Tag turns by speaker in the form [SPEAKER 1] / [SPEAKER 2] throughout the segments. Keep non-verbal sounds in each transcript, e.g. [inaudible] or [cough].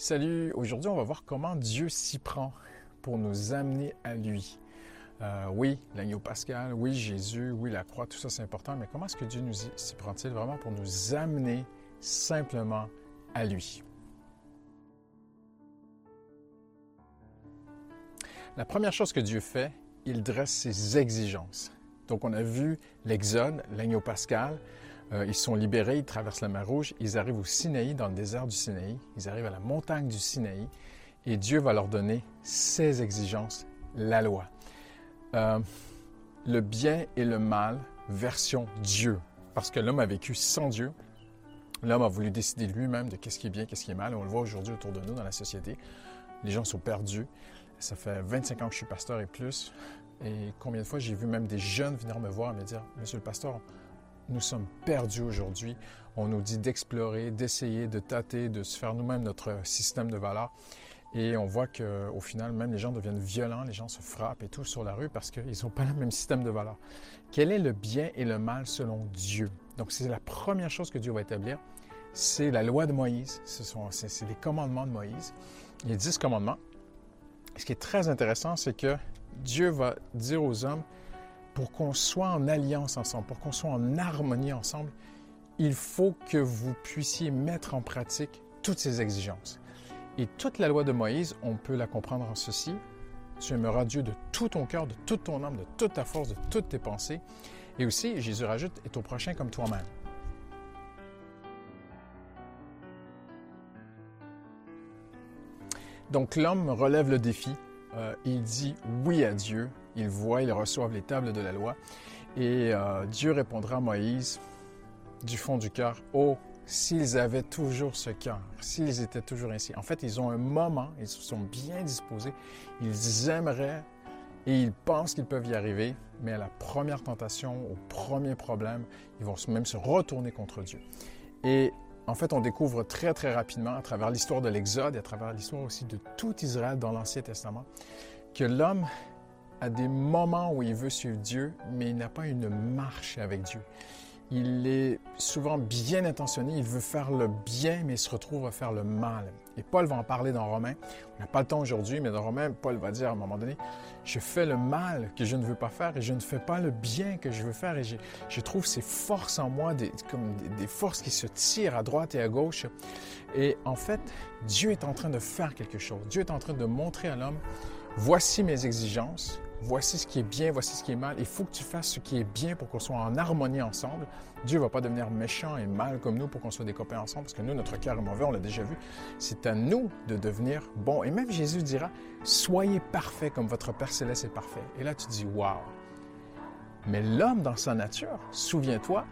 [SPEAKER 1] Salut, aujourd'hui on va voir comment Dieu s'y prend pour nous amener à lui. Euh, oui, l'agneau pascal, oui, Jésus, oui, la croix, tout ça c'est important, mais comment est-ce que Dieu nous s'y prend-il vraiment pour nous amener simplement à lui? La première chose que Dieu fait, il dresse ses exigences. Donc on a vu l'Exode, l'agneau pascal, euh, ils sont libérés, ils traversent la mer Rouge, ils arrivent au Sinaï, dans le désert du Sinaï, ils arrivent à la montagne du Sinaï, et Dieu va leur donner ses exigences, la loi. Euh, le bien et le mal, version Dieu, parce que l'homme a vécu sans Dieu. L'homme a voulu décider lui-même de qu'est-ce qui est bien, qu'est-ce qui est mal. On le voit aujourd'hui autour de nous dans la société. Les gens sont perdus. Ça fait 25 ans que je suis pasteur et plus. Et combien de fois j'ai vu même des jeunes venir me voir et me dire, Monsieur le pasteur, nous sommes perdus aujourd'hui. On nous dit d'explorer, d'essayer, de tâter, de se faire nous-mêmes notre système de valeurs. Et on voit qu'au final, même les gens deviennent violents, les gens se frappent et tout sur la rue parce qu'ils n'ont pas le même système de valeurs. Quel est le bien et le mal selon Dieu? Donc, c'est la première chose que Dieu va établir. C'est la loi de Moïse. C'est les commandements de Moïse. Les dix commandements. Ce qui est très intéressant, c'est que Dieu va dire aux hommes, pour qu'on soit en alliance ensemble, pour qu'on soit en harmonie ensemble, il faut que vous puissiez mettre en pratique toutes ces exigences. Et toute la loi de Moïse, on peut la comprendre en ceci. Tu aimeras Dieu de tout ton cœur, de toute ton âme, de toute ta force, de toutes tes pensées. Et aussi, Jésus rajoute, et ton prochain comme toi-même. Donc l'homme relève le défi. Euh, il dit oui à Dieu ils voient, ils reçoivent les tables de la loi. Et euh, Dieu répondra à Moïse du fond du cœur, Oh, s'ils avaient toujours ce cœur, s'ils étaient toujours ainsi. En fait, ils ont un moment, ils sont bien disposés, ils aimeraient et ils pensent qu'ils peuvent y arriver, mais à la première tentation, au premier problème, ils vont même se retourner contre Dieu. Et en fait, on découvre très, très rapidement, à travers l'histoire de l'Exode et à travers l'histoire aussi de tout Israël dans l'Ancien Testament, que l'homme à des moments où il veut suivre Dieu, mais il n'a pas une marche avec Dieu. Il est souvent bien intentionné, il veut faire le bien, mais il se retrouve à faire le mal. Et Paul va en parler dans Romains. On n'a pas le temps aujourd'hui, mais dans Romains, Paul va dire à un moment donné, je fais le mal que je ne veux pas faire et je ne fais pas le bien que je veux faire. Et je, trouve ces forces en moi, comme des forces qui se tirent à droite et à gauche. Et en fait, Dieu est en train de faire quelque chose. Dieu est en train de montrer à l'homme, voici mes exigences, voici ce qui est bien, voici ce qui est mal. Il faut que tu fasses ce qui est bien pour qu'on soit en harmonie ensemble. Dieu ne va pas devenir méchant et mal comme nous pour qu'on soit des copains ensemble, parce que nous, notre cœur est mauvais, on l'a déjà vu. C'est à nous de devenir bon. Et même Jésus dira, soyez parfaits comme votre Père céleste est parfait. Et là, tu dis, waouh. Mais l'homme, dans sa nature, souviens-toi,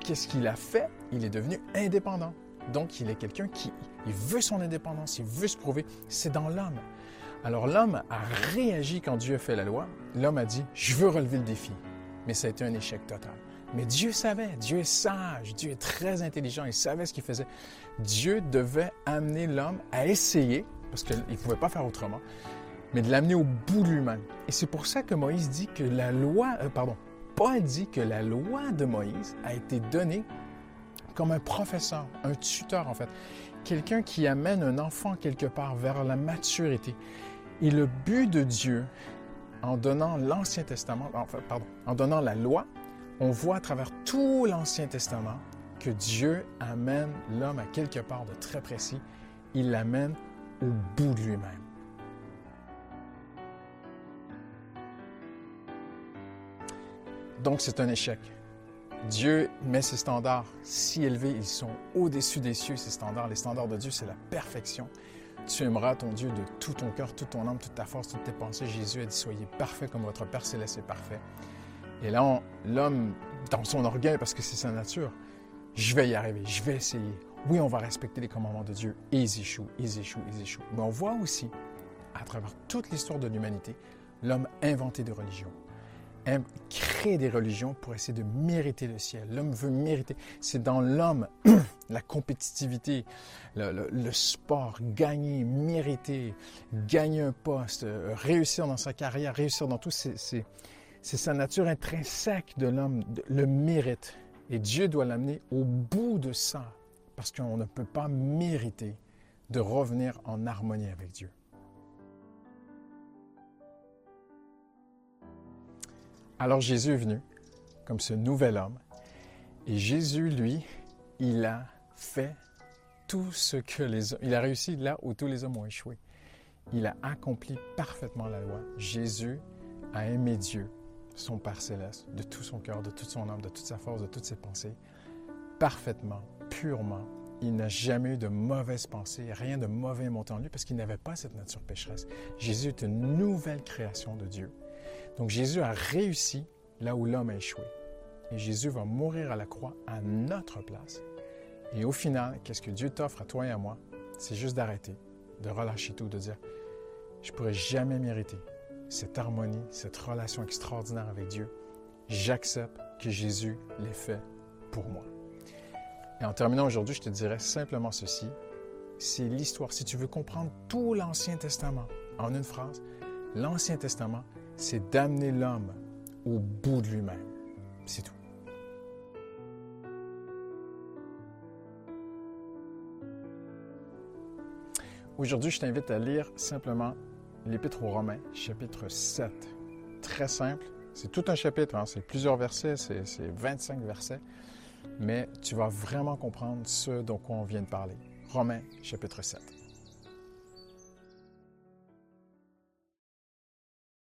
[SPEAKER 1] qu'est-ce qu'il a fait? Il est devenu indépendant. Donc, il est quelqu'un qui veut son indépendance, il veut se prouver. C'est dans l'homme. Alors l'homme a réagi quand Dieu a fait la loi. L'homme a dit, je veux relever le défi. Mais ça a été un échec total. Mais Dieu savait, Dieu est sage, Dieu est très intelligent, il savait ce qu'il faisait. Dieu devait amener l'homme à essayer, parce qu'il ne pouvait pas faire autrement, mais de l'amener au bout de lui-même. Et c'est pour ça que Moïse dit que la loi, euh, pardon, Paul dit que la loi de Moïse a été donnée comme un professeur, un tuteur en fait, quelqu'un qui amène un enfant quelque part vers la maturité. Et le but de Dieu, en donnant l'Ancien Testament, enfin, pardon, en donnant la loi, on voit à travers tout l'Ancien Testament que Dieu amène l'homme à quelque part de très précis. Il l'amène au bout de lui-même. Donc c'est un échec. Dieu met ses standards si élevés, ils sont au-dessus des cieux, ces standards. Les standards de Dieu, c'est la perfection. Tu aimeras ton Dieu de tout ton cœur, toute ton âme, toute ta force, toutes tes pensées. Jésus a dit, soyez parfaits comme votre Père céleste est parfait. Et là, l'homme, dans son orgueil, parce que c'est sa nature, je vais y arriver, je vais essayer. Oui, on va respecter les commandements de Dieu. Et ils échouent, ils échouent, ils échouent. Mais on voit aussi, à travers toute l'histoire de l'humanité, l'homme inventer des religions créer des religions pour essayer de mériter le ciel. L'homme veut mériter. C'est dans l'homme [clears throat] la compétitivité, le, sport, gagner, mériter, gagner un poste, euh, réussir dans sa carrière, réussir dans tout. C'est sa nature intrinsèque de l'homme, le mérite. Et Dieu doit l'amener au bout de ça, parce qu'on ne peut pas mériter de revenir en harmonie avec Dieu. Alors Jésus est venu comme ce nouvel homme et Jésus, lui, il a fait tout ce que les hommes... Il a réussi là où tous les hommes ont échoué. Il a accompli parfaitement la loi. Jésus a aimé Dieu, son Père céleste, de tout son cœur, de toute son âme, de toute sa force, de toutes ses pensées, parfaitement, purement. Il n'a jamais eu de mauvaises pensées, rien de mauvais montant en lui parce qu'il n'avait pas cette nature pécheresse. Jésus est une nouvelle création de Dieu. Donc Jésus a réussi là où l'homme a échoué. Et Jésus va mourir à la croix à notre place. Et au final, qu'est-ce que Dieu t'offre à toi et à moi? C'est juste d'arrêter, de relâcher tout, de dire, je pourrais jamais mériter cette harmonie, cette relation extraordinaire avec Dieu. J'accepte que Jésus l'ait fait pour moi. Et en terminant aujourd'hui, je te dirais simplement ceci. C'est l'histoire. Si tu veux comprendre tout l'Ancien Testament en une phrase, l'Ancien Testament, c'est d'amener l'homme au bout de lui-même. C'est tout. Aujourd'hui, je t'invite à lire simplement l'Épître aux Romains, chapitre 7. Très simple. C'est tout un chapitre, hein. c'est plusieurs versets, c'est 25 versets, mais tu vas vraiment comprendre ce dont on vient de parler. Romains, chapitre 7.